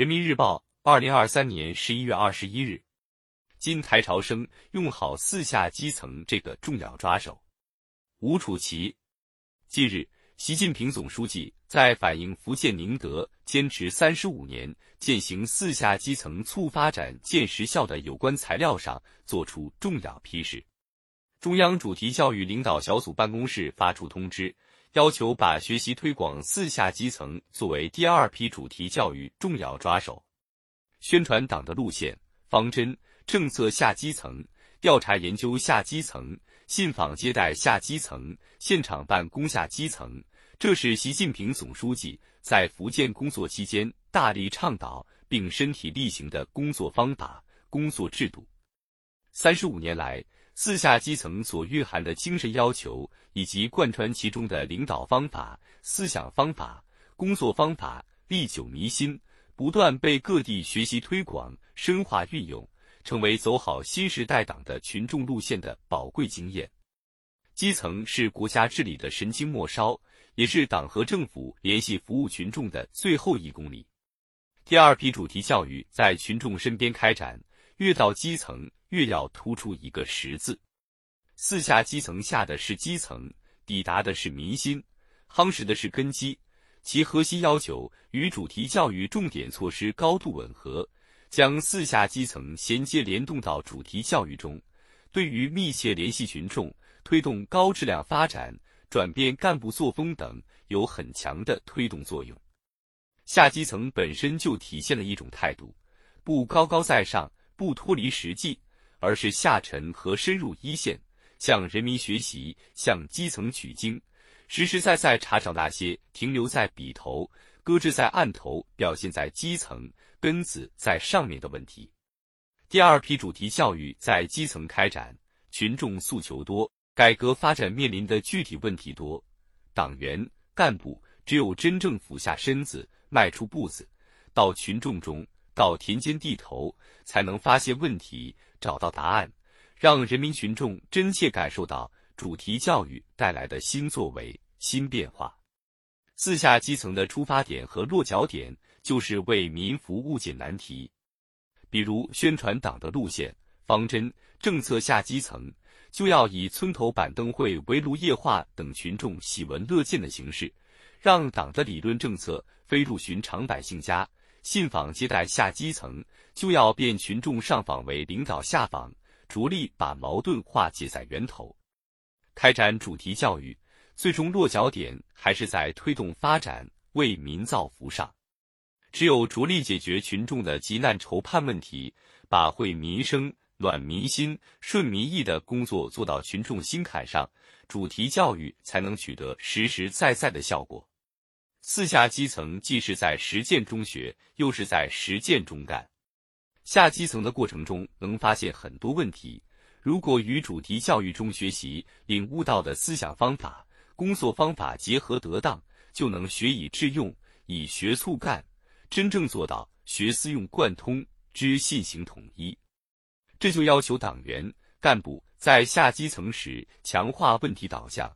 人民日报，二零二三年十一月二十一日，今台潮生用好四下基层这个重要抓手。吴楚奇，近日，习近平总书记在反映福建宁德坚持三十五年践行四下基层促发展见实效的有关材料上作出重要批示。中央主题教育领导小组办公室发出通知。要求把学习推广四下基层作为第二批主题教育重要抓手，宣传党的路线方针、政策下基层，调查研究下基层，信访接待下基层，现场办公下基层。这是习近平总书记在福建工作期间大力倡导并身体力行的工作方法、工作制度。三十五年来。四下基层所蕴含的精神要求，以及贯穿其中的领导方法、思想方法、工作方法，历久弥新，不断被各地学习推广、深化运用，成为走好新时代党的群众路线的宝贵经验。基层是国家治理的神经末梢，也是党和政府联系服务群众的最后一公里。第二批主题教育在群众身边开展，越到基层。越要突出一个“实”字，四下基层下的是基层，抵达的是民心，夯实的是根基。其核心要求与主题教育重点措施高度吻合，将四下基层衔接联动到主题教育中，对于密切联系群众、推动高质量发展、转变干部作风等有很强的推动作用。下基层本身就体现了一种态度，不高高在上，不脱离实际。而是下沉和深入一线，向人民学习，向基层取经，实实在在查找那些停留在笔头、搁置在案头、表现在基层、根子在上面的问题。第二批主题教育在基层开展，群众诉求多，改革发展面临的具体问题多，党员干部只有真正俯下身子，迈出步子，到群众中。到田间地头，才能发现问题，找到答案，让人民群众真切感受到主题教育带来的新作为、新变化。四下基层的出发点和落脚点，就是为民服务解难题。比如宣传党的路线、方针、政策下基层，就要以村头板凳会、围炉夜话等群众喜闻乐见的形式，让党的理论政策飞入寻常百姓家。信访接待下基层，就要变群众上访为领导下访，着力把矛盾化解在源头。开展主题教育，最终落脚点还是在推动发展、为民造福上。只有着力解决群众的急难愁盼问题，把惠民生、暖民心、顺民意的工作做到群众心坎上，主题教育才能取得实实在在的效果。四下基层既是在实践中学，又是在实践中干。下基层的过程中，能发现很多问题。如果与主题教育中学习领悟到的思想方法、工作方法结合得当，就能学以致用，以学促干，真正做到学思用贯通、知信行统一。这就要求党员干部在下基层时强化问题导向，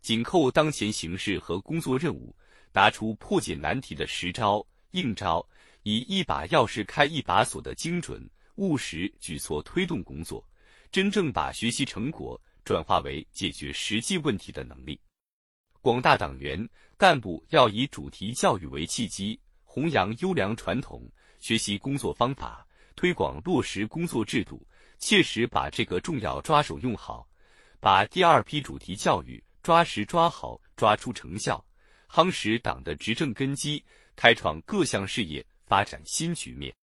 紧扣当前形势和工作任务。拿出破解难题的实招、硬招，以一把钥匙开一把锁的精准务实举措推动工作，真正把学习成果转化为解决实际问题的能力。广大党员干部要以主题教育为契机，弘扬优良传统，学习工作方法，推广落实工作制度，切实把这个重要抓手用好，把第二批主题教育抓实抓好，抓出成效。夯实党的执政根基，开创各项事业发展新局面。